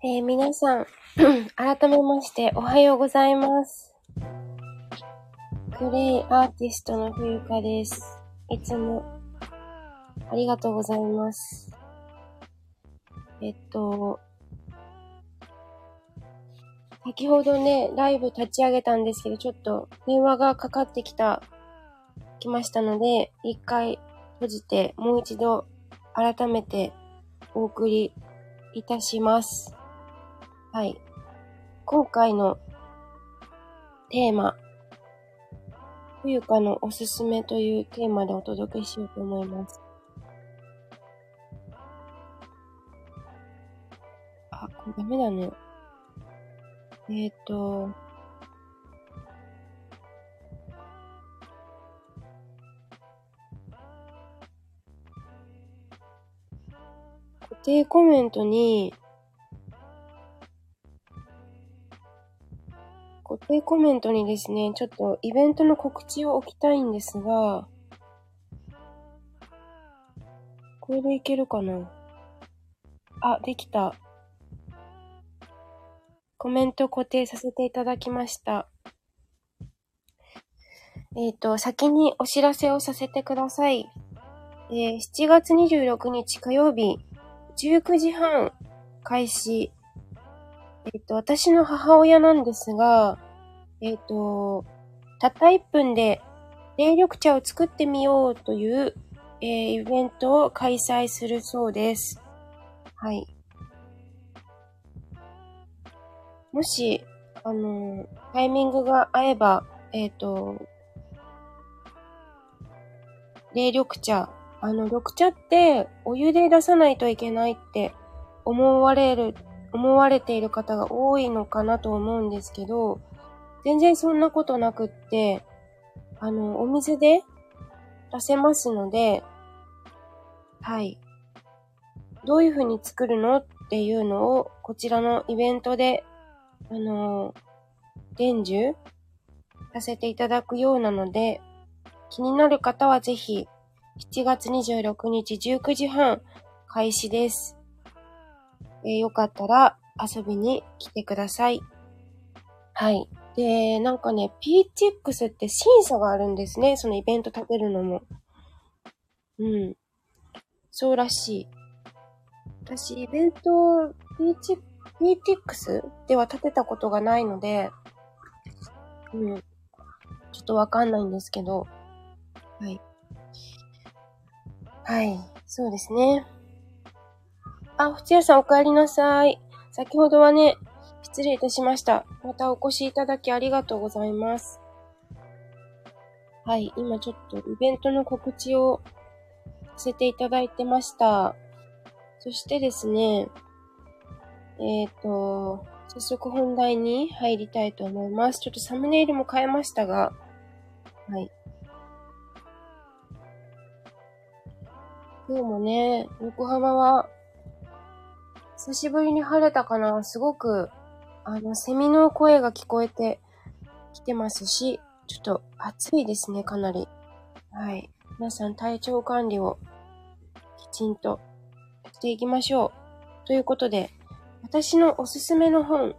えー、皆さん、改めましておはようございます。クレイアーティストの冬香です。いつもありがとうございます。えっと、先ほどね、ライブ立ち上げたんですけど、ちょっと電話がかかってきた、来ましたので、一回閉じて、もう一度改めてお送りいたします。はい。今回のテーマ、冬香のおすすめというテーマでお届けしようと思います。あ、これダメだね。えっ、ー、と、固定コメントに、固定コメントにですね、ちょっとイベントの告知を置きたいんですが、これでいけるかな？あ、できた。コメント固定させていただきました。えっ、ー、と、先にお知らせをさせてください。えー、7月26日火曜日、19時半開始。えっ、と、私の母親なんですが、えっ、と、たった1分で冷緑茶を作ってみようという、えー、イベントを開催するそうです。はい。もし、あの、タイミングが合えば、えっ、ー、と、冷緑茶。あの、緑茶ってお湯で出さないといけないって思われる、思われている方が多いのかなと思うんですけど、全然そんなことなくって、あの、お水で出せますので、はい。どういう風に作るのっていうのを、こちらのイベントで、あの、伝授させていただくようなので、気になる方はぜひ、7月26日19時半開始です。えー、よかったら遊びに来てください。はい。で、なんかね、PTX って審査があるんですね。そのイベント立てるのも。うん。そうらしい。私、イベント、PTX では立てたことがないので、うん。ちょっとわかんないんですけど。はい。はい。そうですね。あ、ふちやさんお帰りなさい。先ほどはね、失礼いたしました。またお越しいただきありがとうございます。はい、今ちょっとイベントの告知をさせていただいてました。そしてですね、えっ、ー、と、早速本題に入りたいと思います。ちょっとサムネイルも変えましたが、はい。今日もね、横浜は、久しぶりに晴れたかなすごくあの、セミの声が聞こえてきてますし、ちょっと暑いですね、かなり。はい。皆さん体調管理をきちんとしていきましょう。ということで、私のおすすめの本、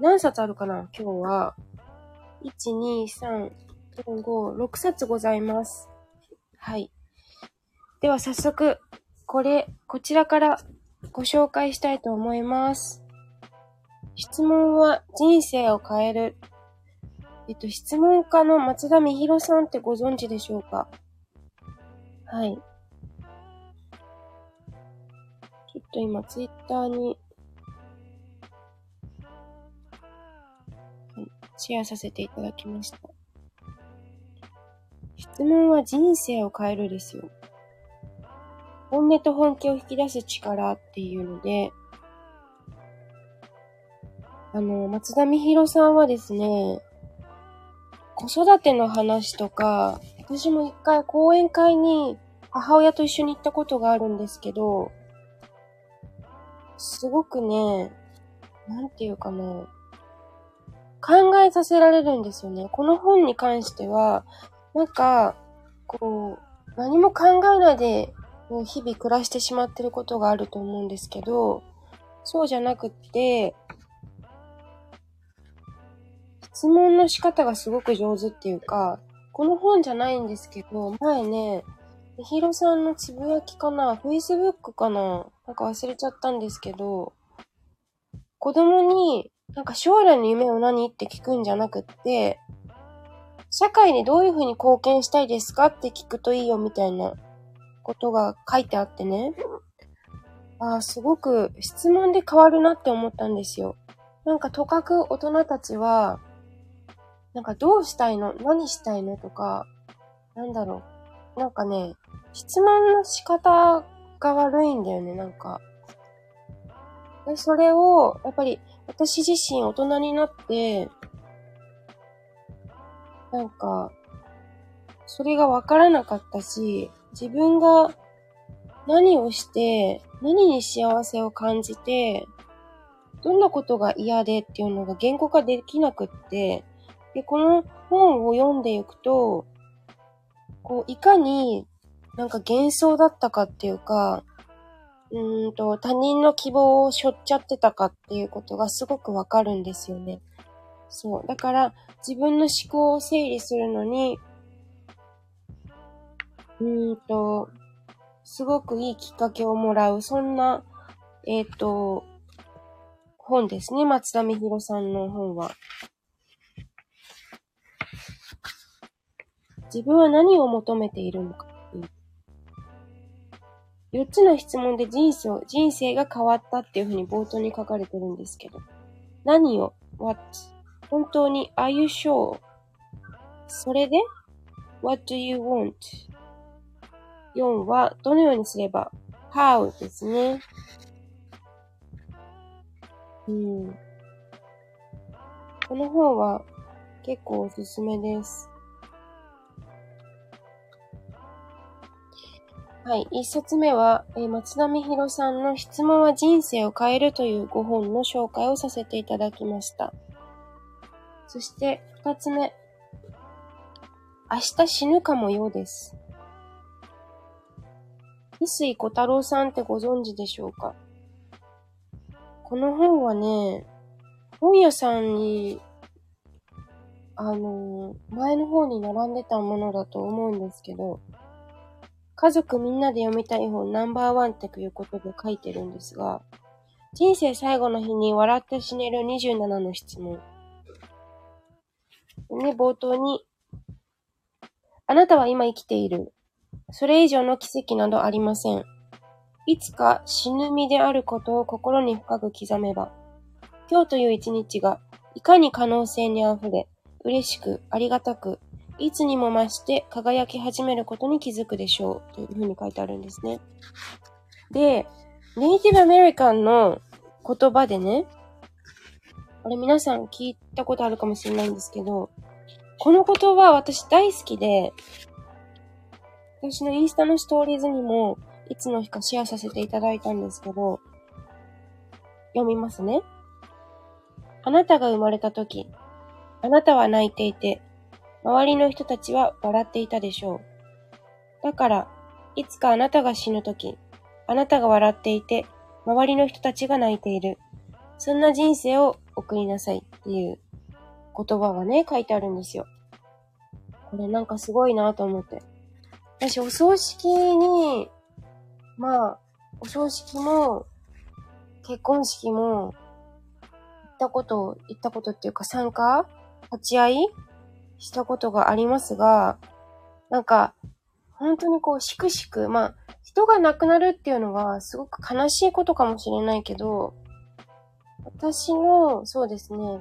何冊あるかな今日は。1、2、3、4、5、6冊ございます。はい。では早速、これ、こちらからご紹介したいと思います。質問は人生を変える。えっと、質問家の松田美弘さんってご存知でしょうか？はい。ちょっと今、ツイッターに、はい、シェアさせていただきました。質問は人生を変えるですよ。本音と本気を引き出す力っていうので、あの、松田美弘さんはですね、子育ての話とか、私も一回講演会に母親と一緒に行ったことがあるんですけど、すごくね、なんていうかな、考えさせられるんですよね。この本に関しては、なんか、こう、何も考えないで、日々暮らしてしまってることがあると思うんですけど、そうじゃなくって、質問の仕方がすごく上手っていうか、この本じゃないんですけど、前ね、ひろさんのつぶやきかな ?Facebook かななんか忘れちゃったんですけど、子供に、なんか将来の夢を何って聞くんじゃなくって、社会にどういうふうに貢献したいですかって聞くといいよみたいなことが書いてあってね。ああ、すごく質問で変わるなって思ったんですよ。なんかとかく大人たちは、なんかどうしたいの？何したいの？とか、なんだろう。なんかね、質問の仕方が悪いんだよね、なんか。で、それを、やっぱり私自身大人になって、なんか、それがわからなかったし、自分が何をして、何に幸せを感じて、どんなことが嫌でっていうのが言語化できなくって、で、この本を読んでいくと、こう、いかになんか幻想だったかっていうか、うーんと、他人の希望を背負っちゃってたかっていうことがすごくわかるんですよね。そう。だから、自分の思考を整理するのに、うんと、すごくいいきっかけをもらう、そんな、えっ、ー、と、本ですね。松田美弘さんの本は。自分は何を求めているのか4つの質問で人生、人生が変わったっていうふうに冒頭に書かれてるんですけど。何を ?what? 本当に are you sure? それで ?what do you want? 4はどのようにすれば how ですね。うん。この本は結構おすすめです。はい。一冊目は、えー、松田美弘さんの質問は人生を変えるという5本の紹介をさせていただきました。そして、二つ目。明日死ぬかもようです。翡翠小太郎さんってご存知でしょうか？この本はね、本屋さんに、あの、前の方に並んでたものだと思うんですけど、家族みんなで読みたい本ナンバーワンっていうことで書いてるんですが、人生最後の日に笑って死ねる27の質問。ね、冒頭に、あなたは今生きている。それ以上の奇跡などありません。いつか死ぬ身であることを心に深く刻めば、今日という一日がいかに可能性に溢れ、嬉しく、ありがたく、いつにも増して輝き始めることに気づくでしょう。というふうに書いてあるんですね。で、ネイティブアメリカンの言葉でね、あれ皆さん聞いたことあるかもしれないんですけど、この言葉私大好きで、私のインスタのストーリーズにもいつの日かシェアさせていただいたんですけど、読みますね。あなたが生まれた時、あなたは泣いていて、周りの人たちは笑っていたでしょう。だから、いつかあなたが死ぬとき、あなたが笑っていて、周りの人たちが泣いている。そんな人生を送りなさいっていう言葉がね、書いてあるんですよ。これなんかすごいなと思って。私、お葬式に、まあ、お葬式も、結婚式も、行ったこと、行ったことっていうか参加立ち会いしたことがありますが、なんか、本当にこう、しくしく、まあ、人が亡くなるっていうのはすごく悲しいことかもしれないけど、私の、そうですね、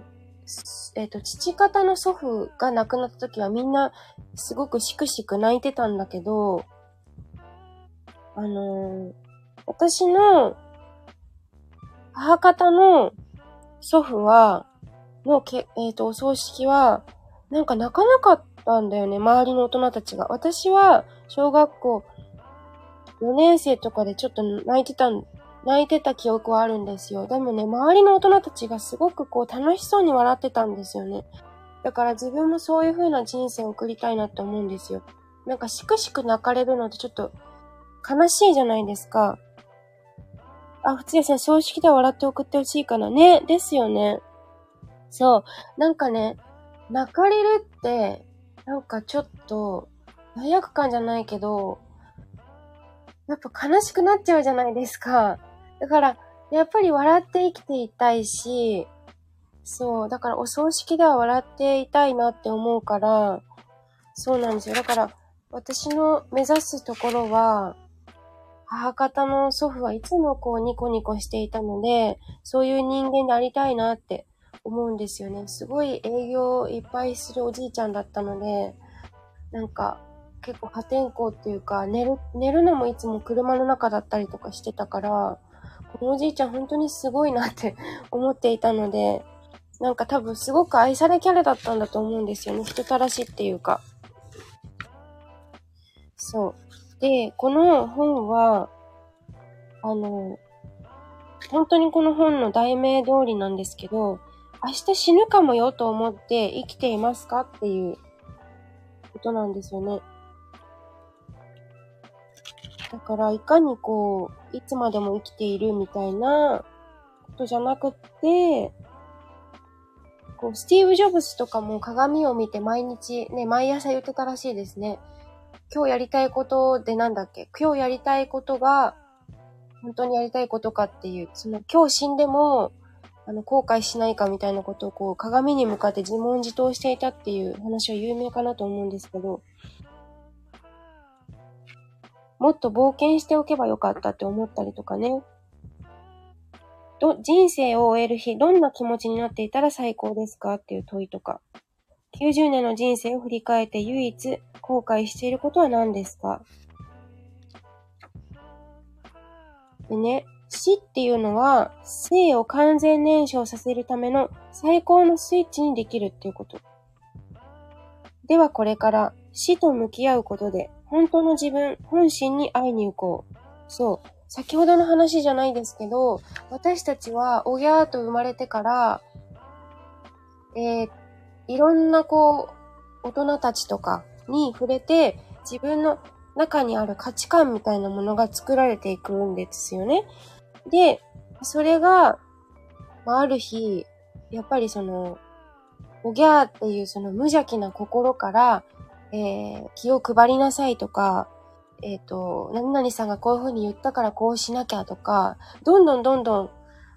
えっ、ー、と、父方の祖父が亡くなった時はみんなすごくしくしく泣いてたんだけど、あのー、私の母方の祖父は、のけ、えっ、ー、と、お葬式は、なんか泣かなかったんだよね、周りの大人たちが。私は、小学校4年生とかでちょっと泣いてたん、泣いてた記憶はあるんですよ。でもね、周りの大人たちがすごくこう楽しそうに笑ってたんですよね。だから自分もそういう風な人生を送りたいなって思うんですよ。なんかしくしく泣かれるのってちょっと悲しいじゃないですか。あ、普通やさん、葬式で笑って送ってほしいかな。ね、ですよね。そう。なんかね、泣かれるって、なんかちょっと、罪悪感じゃないけど、やっぱ悲しくなっちゃうじゃないですか。だから、やっぱり笑って生きていたいし、そう、だからお葬式では笑っていたいなって思うから、そうなんですよ。だから、私の目指すところは、母方の祖父はいつもこうニコニコしていたので、そういう人間でありたいなって思うんですよね。すごい営業いっぱいするおじいちゃんだったので、なんか結構破天荒っていうか、寝る、寝るのもいつも車の中だったりとかしてたから、おじいちゃん本当にすごいなって 思っていたので、なんか多分すごく愛されキャラだったんだと思うんですよね。人たらしっていうか。そう。で、この本は、あの、本当にこの本の題名通りなんですけど、明日死ぬかもよと思って生きていますかっていうことなんですよね。だから、いかにこう、いつまでも生きているみたいなことじゃなくって、こう、スティーブ・ジョブズとかも鏡を見て毎日、ね、毎朝言ってたらしいですね。今日やりたいことでなんだっけ？今日やりたいことが、本当にやりたいことかっていう、その今日死んでも、あの、後悔しないかみたいなことをこう、鏡に向かって自問自答していたっていう話は有名かなと思うんですけど、もっと冒険しておけばよかったって思ったりとかね。ど、人生を終える日、どんな気持ちになっていたら最高ですかっていう問いとか。90年の人生を振り返って唯一後悔していることは何ですか？でね、死っていうのは、生を完全燃焼させるための最高のスイッチにできるっていうこと。ではこれから死と向き合うことで、本当の自分、本心に会いに行こう。そう。先ほどの話じゃないですけど、私たちは、おぎゃーと生まれてから、えー、いろんなこう、大人たちとかに触れて、自分の中にある価値観みたいなものが作られていくんですよね。で、それが、まあ、ある日、やっぱりその、おぎゃーっていうその無邪気な心から、えー、気を配りなさいとか、えっ、ー、と、何々さんがこういう風に言ったからこうしなきゃとか、どんどんどんどん、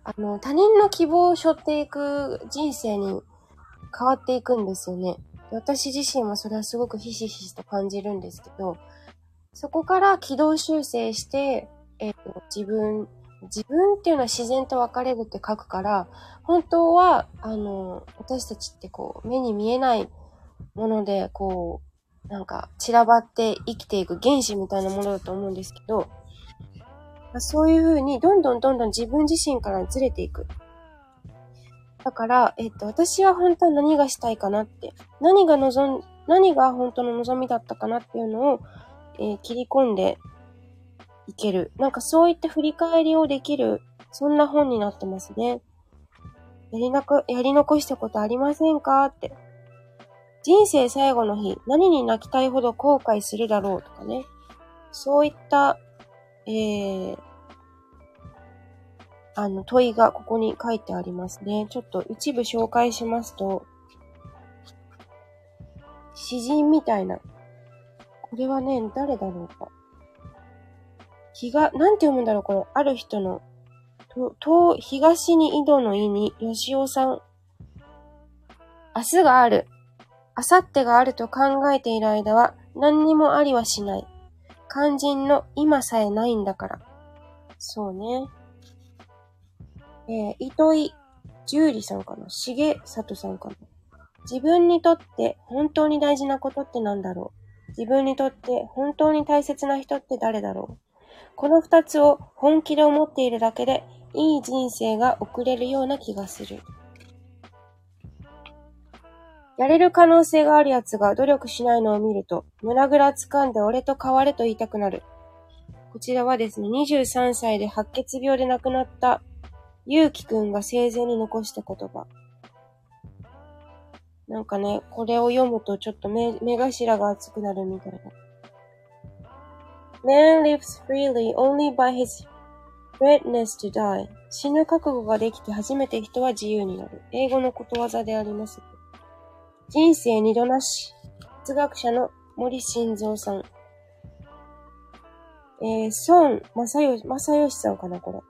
あの、他人の希望を背負っていく人生に変わっていくんですよね。私自身もそれはすごくひしひしと感じるんですけど、そこから軌道修正して、えっ、ー、と、自分、自分っていうのは自然と分かれるって書くから、本当は、あの、私たちってこう、目に見えないもので、こう、なんか散らばって生きていく原子みたいなものだと思うんですけど、そういう風にどんどんどんどん自分自身からずれていく。だから、えっと、私は本当は何がしたいかなって、何が望ん、何が本当の望みだったかなっていうのを、えー、切り込んでいける。なんかそういった振り返りをできる、そんな本になってますね。やりなく、やり残したことありませんかって。人生最後の日、何に泣きたいほど後悔するだろうとかね。そういった、えー、あの、問いがここに書いてありますね。ちょっと一部紹介しますと、詩人みたいな。これはね、誰だろうか。日が、なんて読むんだろう、これ。ある人の、と、と、東に井戸の井に、吉尾さん。明日がある。明後日があると考えている間は、何にもありはしない。肝心の今さえないんだから。そうね。えー、糸井十里さんかな？重里さんかな？自分にとって本当に大事なことって何だろう？自分にとって本当に大切な人って誰だろう？この二つを本気で思っているだけでいい人生が送れるような気がする。やれる可能性がある奴が努力しないのを見ると、胸ぐら掴んで俺と変われと言いたくなる。こちらはですね、23歳で白血病で亡くなったゆうきくんが生前に残した言葉。なんかね、これを読むとちょっと目目頭が熱くなるみたいな。Man lives freely only by his readiness to die 死ぬ覚悟ができて初めて人は自由になる。英語のことわざであります。人生二度なし。哲学者の森晋三さん。えー、孫正義、正義さんかな、これ。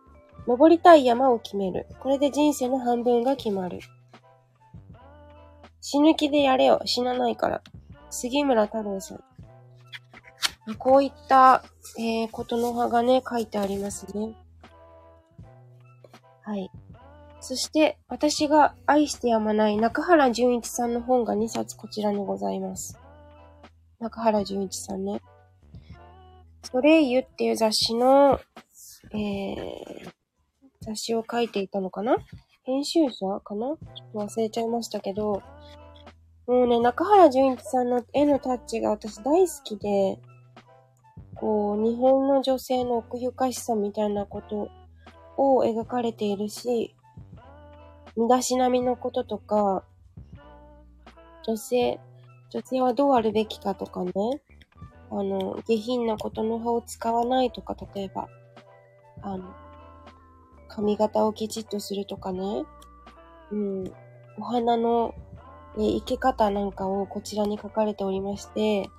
登りたい山を決める。これで人生の半分が決まる。死ぬ気でやれよ。死なないから。杉村太郎さん。こういった、えー、ことの葉がね、書いてありますね。はい。そして、私が愛してやまない中原淳一さんの本が2冊こちらにございます。中原淳一さんね。ソレイユっていう雑誌の、えー、雑誌を書いていたのかな？編集者かな？ちょっと忘れちゃいましたけど、もうね、中原淳一さんの絵のタッチが私大好きで、こう、日本の女性の奥ゆかしさみたいなことを描かれているし、身だしなみのこととか、女性、女性はどうあるべきかとかね、あの、下品なことの葉を使わないとか、例えば、あの、髪型をきちっとするとかね、うん、お花の、え生け方なんかをこちらに書かれておりまして、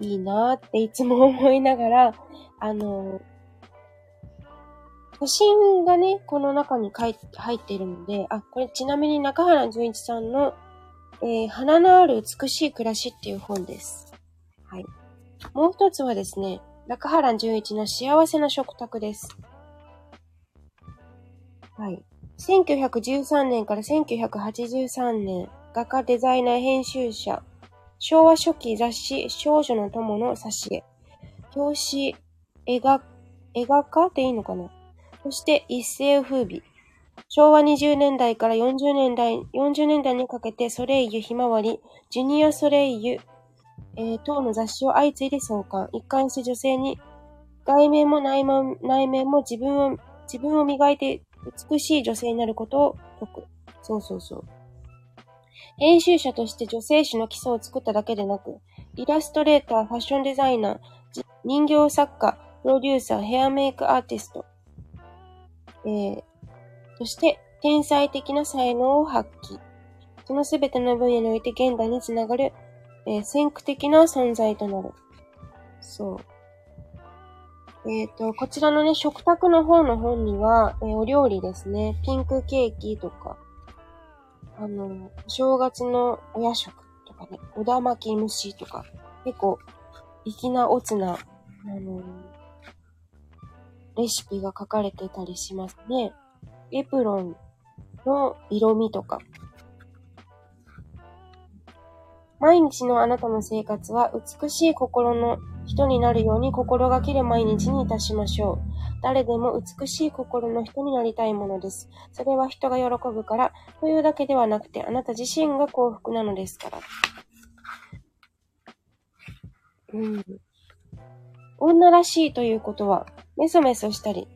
いいなーっていつも思いながら、あの、都心がね、この中に入っているので、あ、これちなみに中原淳一さんの、えー、花のある美しい暮らしっていう本です。はい。もう一つはですね、中原淳一の幸せな食卓です。はい。1913年から1983年、画家、デザイナー、編集者、昭和初期雑誌少女の友の挿絵。表紙、絵画、絵画家でいいのかなそして一世風靡。昭和20年代から40年代、40年代にかけてソレイユひまわり、ジュニアソレイユ、えー、等の雑誌を相次いで創刊。一貫して女性に外面も内面内面も自分を、自分を磨いて美しい女性になることを説く。そうそうそう。編集者として女性誌の基礎を作っただけでなく、イラストレーター、ファッションデザイナー、人形作家、プロデューサー、ヘアメイクアーティスト、えー、そして天才的な才能を発揮。そのすべての分野において現代につながる、えー、先駆的な存在となる。そう。えっ、ー、と、こちらのね、食卓の方の本には、えー、お料理ですね。ピンクケーキとか、あの、正月のお夜食とかね、おだ巻き蒸しとか、結構、粋なおつな、あの、レシピが書かれてたりしますね。エプロンの色味とか。毎日のあなたの生活は美しい心の人になるように心がける毎日にいたしましょう。誰でも美しい心の人になりたいものです。それは人が喜ぶからというだけではなくて、あなた自身が幸福なのですから。うん。女らしいということは、メソメソしたり、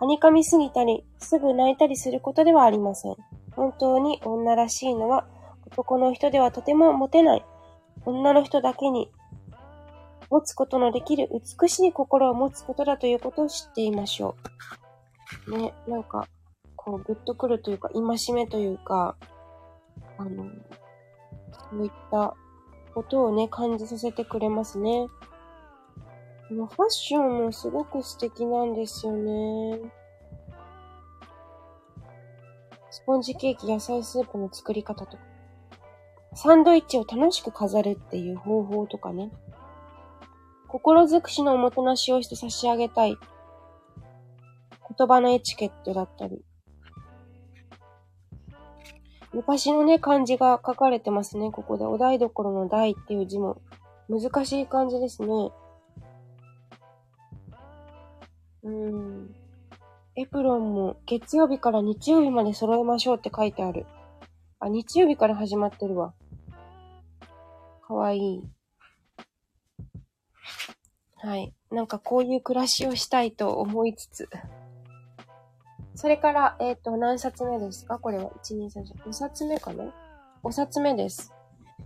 はにかみすぎたり、すぐ泣いたりすることではありません。本当に女らしいのは、男の人ではとてもモテない、女の人だけに持つことのできる美しい心を持つことだということを知っていましょう。ね、なんか、こう、ぐっとくるというか、戒めというか、あの、そういったことをね、感じさせてくれますね。ファッションもすごく素敵なんですよね。スポンジケーキ、野菜スープの作り方とか。サンドイッチを楽しく飾るっていう方法とかね。心尽くしのおもてなしをして差し上げたい。言葉のエチケットだったり。昔のね、漢字が書かれてますね、ここで。お台所の台っていう字も。難しい漢字ですね。うん。エプロンも月曜日から日曜日まで揃えましょうって書いてある。あ、日曜日から始まってるわ。かわいい。はい。なんかこういう暮らしをしたいと思いつつ。それから、えっ、ー、と、何冊目ですか？これは。1、2、3、4。5冊目かな ?5 冊目です。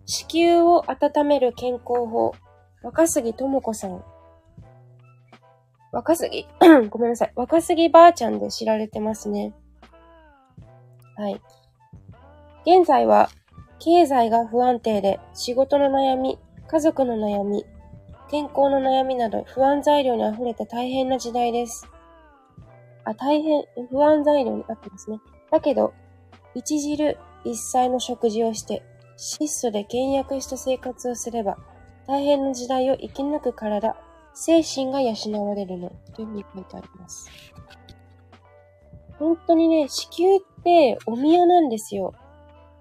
子宮を温める健康法。若杉智子さん。若杉、ごめんなさい。若杉ばあちゃんで知られてますね。はい。現在は、経済が不安定で、仕事の悩み、家族の悩み、健康の悩みなど不安材料に溢れた大変な時代です。あ、大変、不安材料になってますね。だけど、一汁一菜の食事をして、質素で倹約した生活をすれば、大変な時代を生き抜く体、精神が養われるの、というふうに書いてあります。本当にね、子宮ってお宮なんですよ。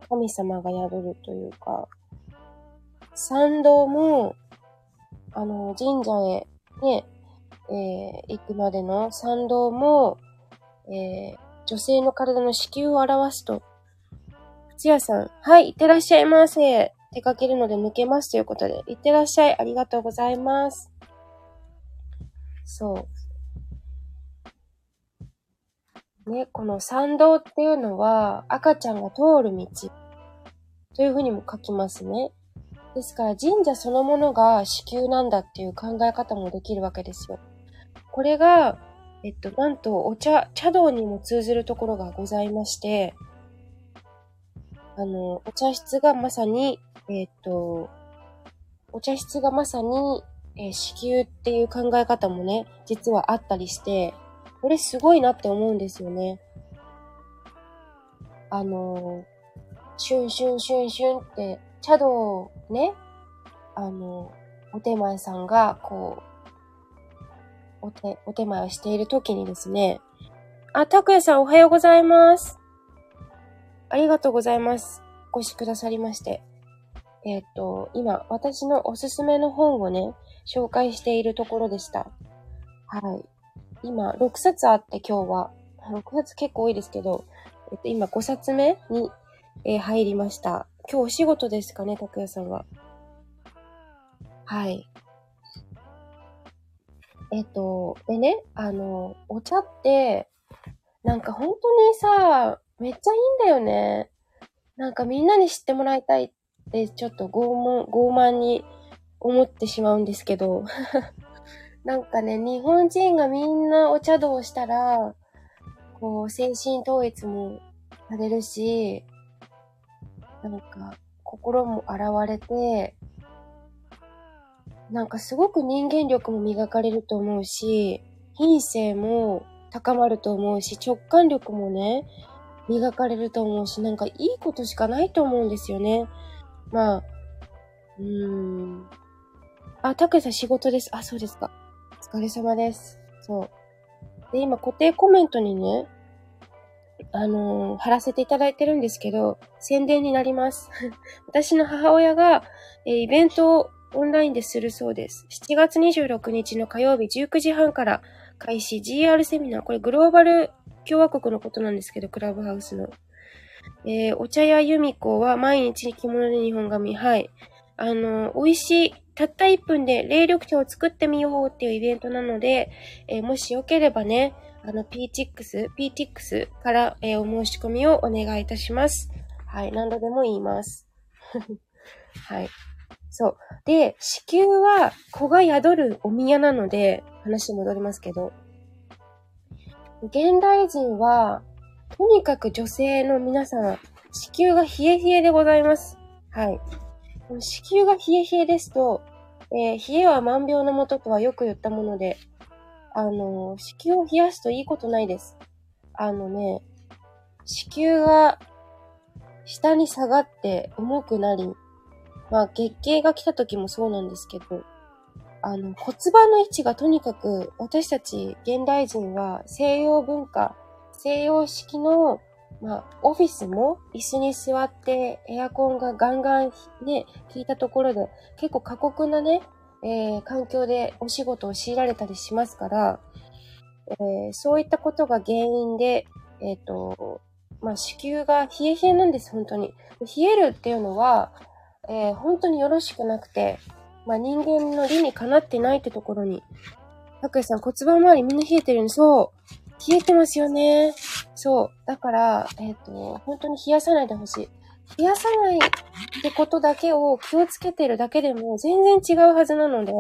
神様が宿るというか、参道も、あの、神社へね、えー、行くまでの参道も、えー、女性の体の子宮を表すと、つやさん、はい、いってらっしゃいませ。出かけるので抜けますということで、いってらっしゃい。ありがとうございます。そう。ね、この参道っていうのは、赤ちゃんが通る道というふうにも書きますね。ですから神社そのものが子宮なんだっていう考え方もできるわけですよ。これが、えっと、なんとお茶、茶道にも通ずるところがございまして、あの、お茶室がまさに、えっと、お茶室がまさに、えー、子宮っていう考え方もね、実はあったりして、これすごいなって思うんですよね。あの、シュンシュンシュンシュンって茶道ね、あの、お手前さんが、こう、お手、お手前をしている時にですね、あ、たくやさんおはようございます。ありがとうございます。お越しくださりまして。えっ、ー、と、今、私のおすすめの本をね、紹介しているところでした。はい。今、6冊あって今日は、6冊結構多いですけど、えっ、と、今5冊目に、えー、入りました。今日お仕事ですかね、拓也さんは。はい。えっと、でね、あの、お茶って、なんか本当にさ、めっちゃいいんだよね。なんかみんなに知ってもらいたいって、ちょっと傲慢、傲慢に思ってしまうんですけど。なんかね、日本人がみんなお茶道をしたら、こう、精神統一もされるし、なんか、心も洗われて、なんかすごく人間力も磨かれると思うし、品性も高まると思うし、直感力もね、磨かれると思うし、なんかいいことしかないと思うんですよね。まあ、うーん。あ、たくさん仕事です。あ、そうですか。お疲れ様です。そう。で、今固定コメントにね、あのー、貼らせていただいてるんですけど、宣伝になります。私の母親が、えー、イベントをオンラインでするそうです。7月26日の火曜日19時半から開始 GR セミナー。これグローバル共和国のことなんですけど、クラブハウスの。えー、お茶屋由美子は毎日着物で日本髪。はい。あの、美味しい、たった1分で冷緑茶を作ってみようっていうイベントなので、えー、もしよければね、あの、PTX、PTX から、えー、お申し込みをお願いいたします。はい、何度でも言います。はい。そう。で、子宮は子が宿るお宮なので、話戻りますけど、現代人は、とにかく女性の皆さん、子宮が冷え冷えでございます。はい。子宮が冷え冷えですと、えー、冷えは万病のもととはよく言ったもので、あの、子宮を冷やすといいことないです。あのね、子宮が下に下がって重くなり、まあ月経が来た時もそうなんですけど、あの骨盤の位置がとにかく私たち現代人は西洋文化、西洋式のまあ、オフィスも椅子に座ってエアコンがガンガンね、効いたところで結構過酷なね、えー、環境でお仕事を強いられたりしますから、えー、そういったことが原因で、えっ、ー、と、まあ、子宮が冷え冷えなんです、本当に。冷えるっていうのは、え、本当によろしくなくて、まあ、人間の理にかなってないってところに。たくやさん骨盤周りみんな冷えてるんそう。冷えてますよね。そう。だから、えっ、と、本当に冷やさないでほしい。冷やさないってことだけを気をつけてるだけでも全然違うはずなので、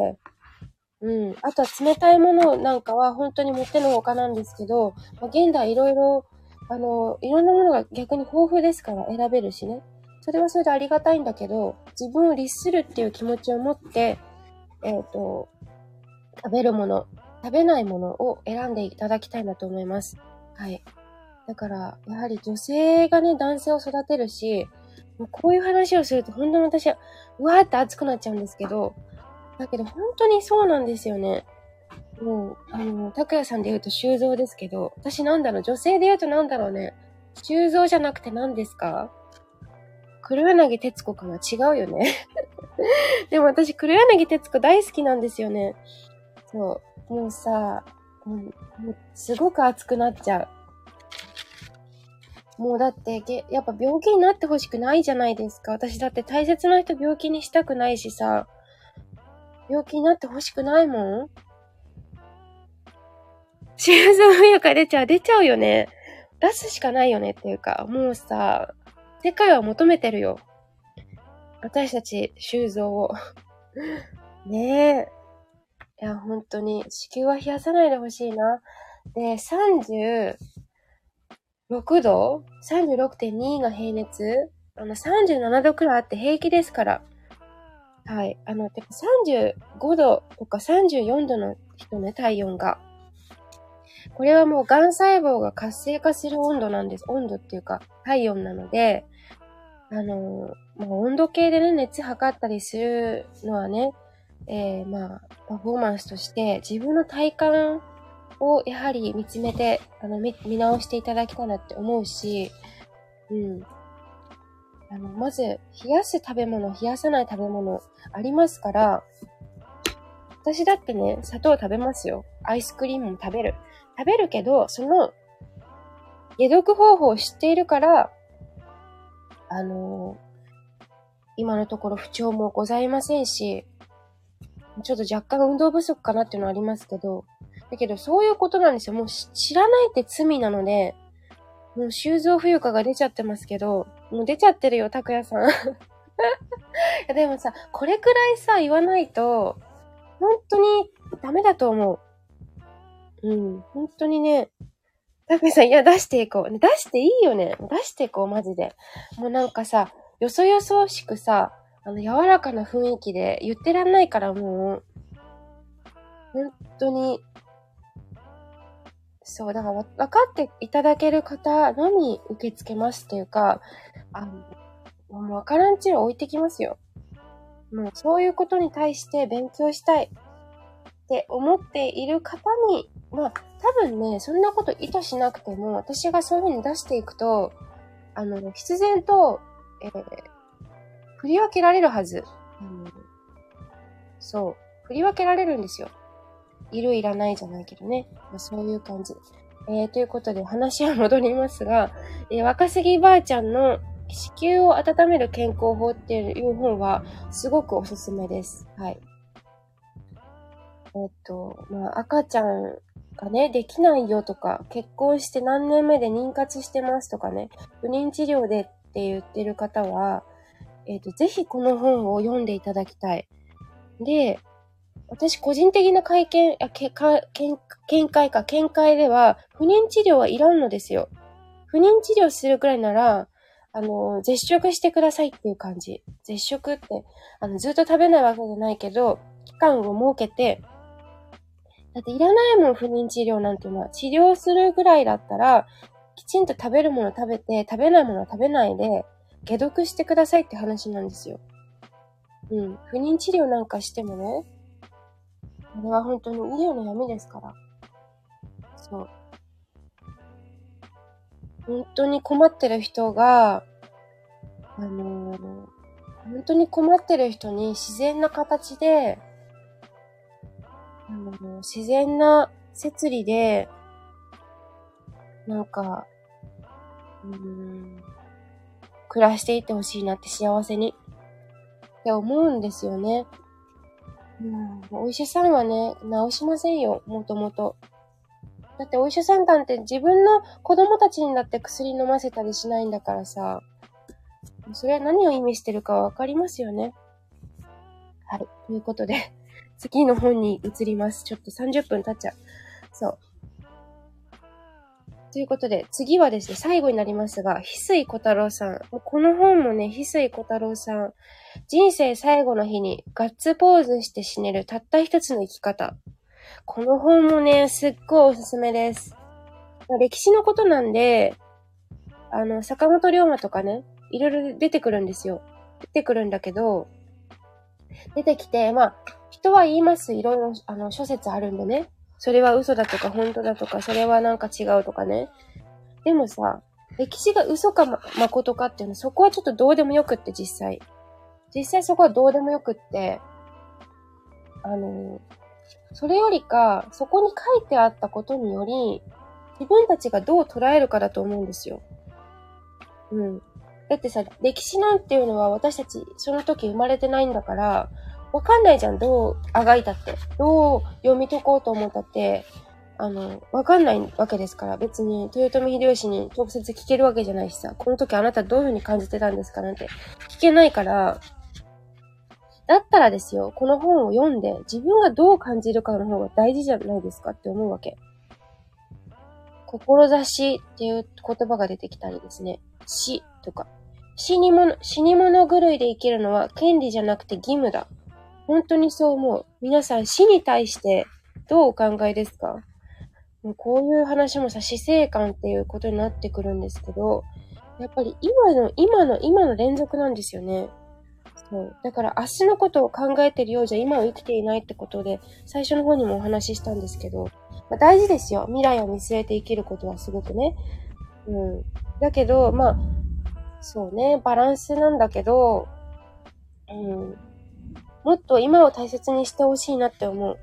うん。あとは冷たいものなんかは本当に持ってのほかなんですけど、まあ、現代いろいろ、あの、いろんなものが逆に豊富ですから選べるしね。それはそれでありがたいんだけど、自分を律するっていう気持ちを持って、えっ、ー、と、食べるもの、食べないものを選んでいただきたいなと思います。はい。だから、やはり女性がね、男性を育てるし、もうこういう話をすると本当に私は、うわーって熱くなっちゃうんですけど、だけど本当にそうなんですよね。もう、あの、拓也さんで言うと修造ですけど、私なんだろう、女性で言うとなんだろうね。修造じゃなくて何ですか？黒柳徹子かな？違うよね。でも私、黒柳徹子大好きなんですよね。そう。もうさ、もう、すごく熱くなっちゃう。もうだって、やっぱ病気になってほしくないじゃないですか。私だって大切な人病気にしたくないしさ、病気になってほしくないもん。心臓不か出ちゃう、出ちゃうよね。出すしかないよねっていうか、もうさ、世界は求めてるよ。私たち、修造を。ねえ。いや、本当に、子宮は冷やさないでほしいな。で、36度 ?36.2 が平熱？あの、37度くらいあって平気ですから。はい。あの、てか35度とか34度の人ね、体温が。これはもう癌細胞が活性化する温度なんです。温度っていうか、体温なので、あの、まあ、温度計でね、熱測ったりするのはね、えー、まあ、パフォーマンスとして自分の体感をやはり見つめて、あの、見、見直していただきたいなって思うし、うん。あの、まず、冷やす食べ物、冷やさない食べ物ありますから、私だってね、砂糖食べますよ。アイスクリームも食べる。食べるけど、その、解毒方法を知っているから、あのー、今のところ不調もございませんし、ちょっと若干運動不足かなっていうのはありますけど、だけどそういうことなんですよ。もう知らないって罪なので、もう修造冬香が出ちゃってますけど、もう出ちゃってるよ、拓也さん。でもさ、これくらいさ、言わないと、本当にダメだと思う。うん、本当にね、たけさん、いや、出していこう。出していいよね。出していこう、マジで。もうなんかさ、よそよそしくさ、あの、柔らかな雰囲気で言ってらんないからもう、本当に、そう、だから分かっていただける方のみ受け付けますっていうか、あの、もう分からんちは置いてきますよ。もうそういうことに対して勉強したいって思っている方にまあ、多分ね、そんなこと意図しなくても、私がそういう風に出していくと、あの、必然と、えー、振り分けられるはず。うん、そう。振り分けられるんですよ。いるいらないじゃないけどね。まあ、そういう感じ。えー、ということで話は戻りますが、えー、若杉ばあちゃんの子宮を温める健康法っていう本はすごくおすすめです。はい。えっ、と、まあ、赤ちゃんがね、できないよとか、結婚して何年目で妊活してますとかね、不妊治療でって言ってる方は、えっ、ー、と、ぜひこの本を読んでいただきたい。で、私個人的な会見、あけか見見解か、見解では、不妊治療はいらんのですよ。不妊治療するくらいなら、あの、絶食してくださいっていう感じ。絶食って、あの、ずっと食べないわけじゃないけど、期間を設けて、だっていらないもん、不妊治療なんていうのは。治療するぐらいだったら、きちんと食べるもの食べて、食べないものは食べないで、解毒してくださいって話なんですよ。うん。不妊治療なんかしてもね、これは本当に医療の闇ですから。そう。本当に困ってる人が、あのー、本当に困ってる人に自然な形で、あの、自然な摂理で、なんか、うん、暮らしていってほしいなって幸せに。って思うんですよね。うん、お医者さんはね、治しませんよ、もともと。だってお医者さんなんて自分の子供たちにだって薬飲ませたりしないんだからさ、それは何を意味してるかわかりますよね。はい。ということで次の本に移ります。ちょっと30分経っちゃう。そう。ということで、次はですね、最後になりますが、翡翠小太郎さん。この本もね、翡翠小太郎さん。人生最後の日にガッツポーズして死ねるたった一つの生き方。この本もね、すっごいおすすめです。歴史のことなんで、あの、坂本龍馬とかね、いろいろ出てくるんですよ。出てくるんだけど、出てきて、まあ、人は言います。いろいろ、あの、諸説あるんでね。それは嘘だとか本当だとか、それはなんか違うとかね。でもさ、歴史が嘘かま、誠かっていうのは、そこはちょっとどうでもよくって、実際。実際そこはどうでもよくって、あの、それよりか、そこに書いてあったことにより、自分たちがどう捉えるかだと思うんですよ。うん。だってさ、歴史なんていうのは私たちその時生まれてないんだから、わかんないじゃん、どうあがいたって。どう読み解こうと思ったって、あの、わかんないわけですから、別に豊臣秀吉に直接聞けるわけじゃないしさ、この時あなたどういう風に感じてたんですかなんて聞けないから、だったらですよ、この本を読んで自分がどう感じるかの方が大事じゃないですかって思うわけ。志っていう言葉が出てきたりですね。死とか。死に物、死に物狂いで生きるのは権利じゃなくて義務だ。本当にそう思う。皆さん死に対してどうお考えですか？もうこういう話もさ、死生観っていうことになってくるんですけど、やっぱり今の、今の、今の連続なんですよね。そう。だから明日のことを考えてるようじゃ今を生きていないってことで、最初の方にもお話ししたんですけど、まあ、大事ですよ。未来を見据えて生きることはすごくね。うん。だけど、まあ、そうね、バランスなんだけど、うん。もっと今を大切にしてほしいなって思う。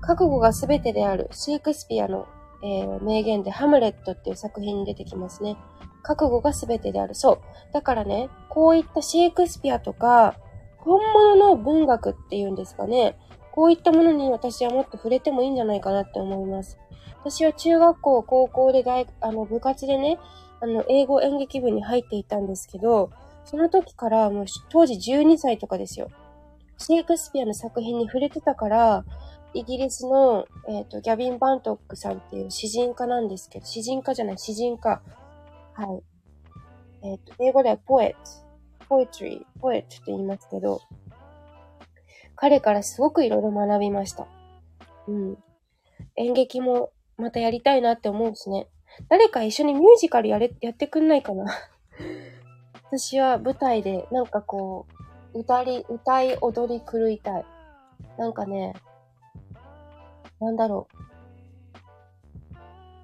覚悟が全てであるシェイクスピアの、えー、名言でハムレットっていう作品に出てきますね。覚悟が全てである。そう。だからね、こういったシェイクスピアとか、本物の文学っていうんですかね。こういったものに私はもっと触れてもいいんじゃないかなって思います。私は中学校、高校で大、あの、部活でね、あの、英語演劇部に入っていたんですけど、その時からもう当時12歳とかですよ。シェイクスピアの作品に触れてたから、イギリスの、えっ、ー、と、ギャビン・バントックさんっていう詩人家なんですけど、詩人家じゃない、詩人家。はい。えっ、ー、と、英語ではポエット、ポエトリー、ポエットって言いますけど、彼からすごくいろいろ学びました。うん。演劇もまたやりたいなって思うしね。誰か一緒にミュージカルやれ、やってくんないかな私は舞台でなんかこう、歌り、歌い踊り狂いたい。なんかね、なんだろう。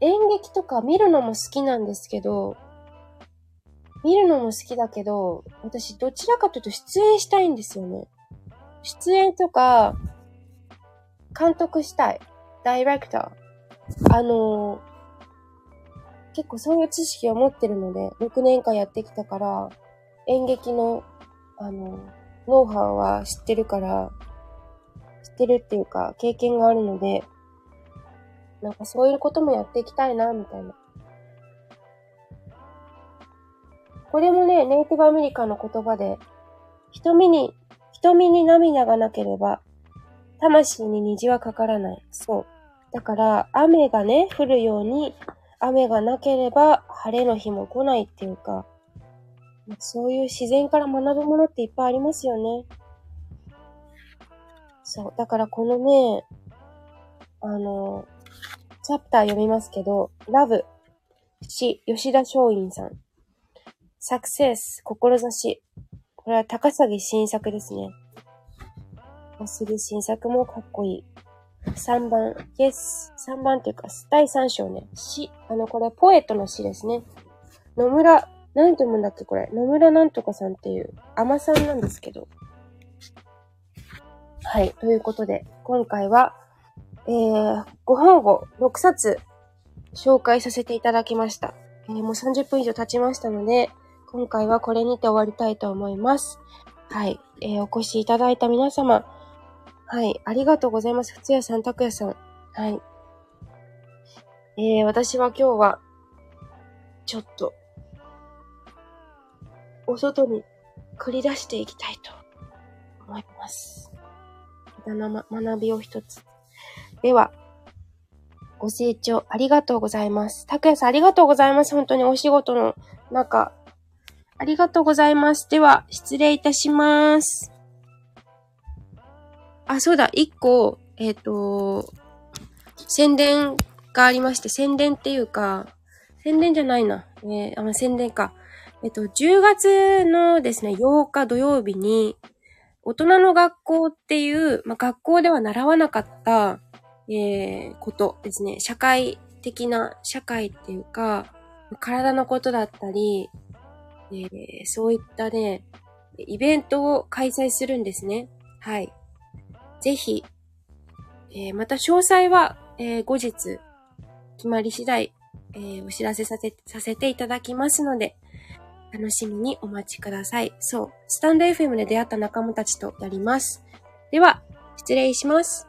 演劇とか見るのも好きなんですけど、見るのも好きだけど、私どちらかというと出演したいんですよね。出演とか、監督したい。ダイレクター。あのー結構そういう知識を持ってるので、6年間やってきたから、演劇の、あの、ノウハウは知ってるから、知ってるっていうか、経験があるので、なんかそういうこともやっていきたいな、みたいな。これもね、ネイティブアメリカの言葉で、瞳に、瞳に涙がなければ、魂に虹はかからない。そう。だから、雨がね、降るように、雨がなければ晴れの日も来ないっていうか、そういう自然から学ぶものっていっぱいありますよね。そう。だからこのね、あの、チャプター読みますけど、ラブ、死、吉田松陰さん。サクセス、志。これは高崎新作ですね。する新作もかっこいい。3番、Yes。3番っていうか、第3章ね。詩。あの、これ、ポエットの詩ですね。野村、なんて読むんだっけこれ。野村なんとかさんっていう、甘さんなんですけど。はい。ということで、今回は、えー、ご本を6冊紹介させていただきました。えー、もう30分以上経ちましたので、今回はこれにて終わりたいと思います。はい。えー、お越しいただいた皆様、はい。ありがとうございます。ふつやさん、たくやさん。はい。えー、私は今日は、ちょっと、お外に繰り出していきたいと思います。ま、学びを一つ。では、ご清聴ありがとうございます。拓也さんありがとうございます。本当にお仕事の中。ありがとうございます。では、失礼いたします。あ、そうだ、一個、えっ、ー、と、宣伝がありまして、宣伝っていうか、宣伝じゃないな。えー、あ、宣伝か。えっ、ー、と、10月のですね、8日土曜日に、大人の学校っていう、ま、学校では習わなかった、えー、ことですね。社会的な、社会っていうか、体のことだったり、えー、そういったね、イベントを開催するんですね。はい。ぜひ、えー、また詳細は、えー、後日、決まり次第、えー、お知らせさせ、させていただきますので、楽しみにお待ちください。そう、スタンド FM で出会った仲間たちとやります。では、失礼します。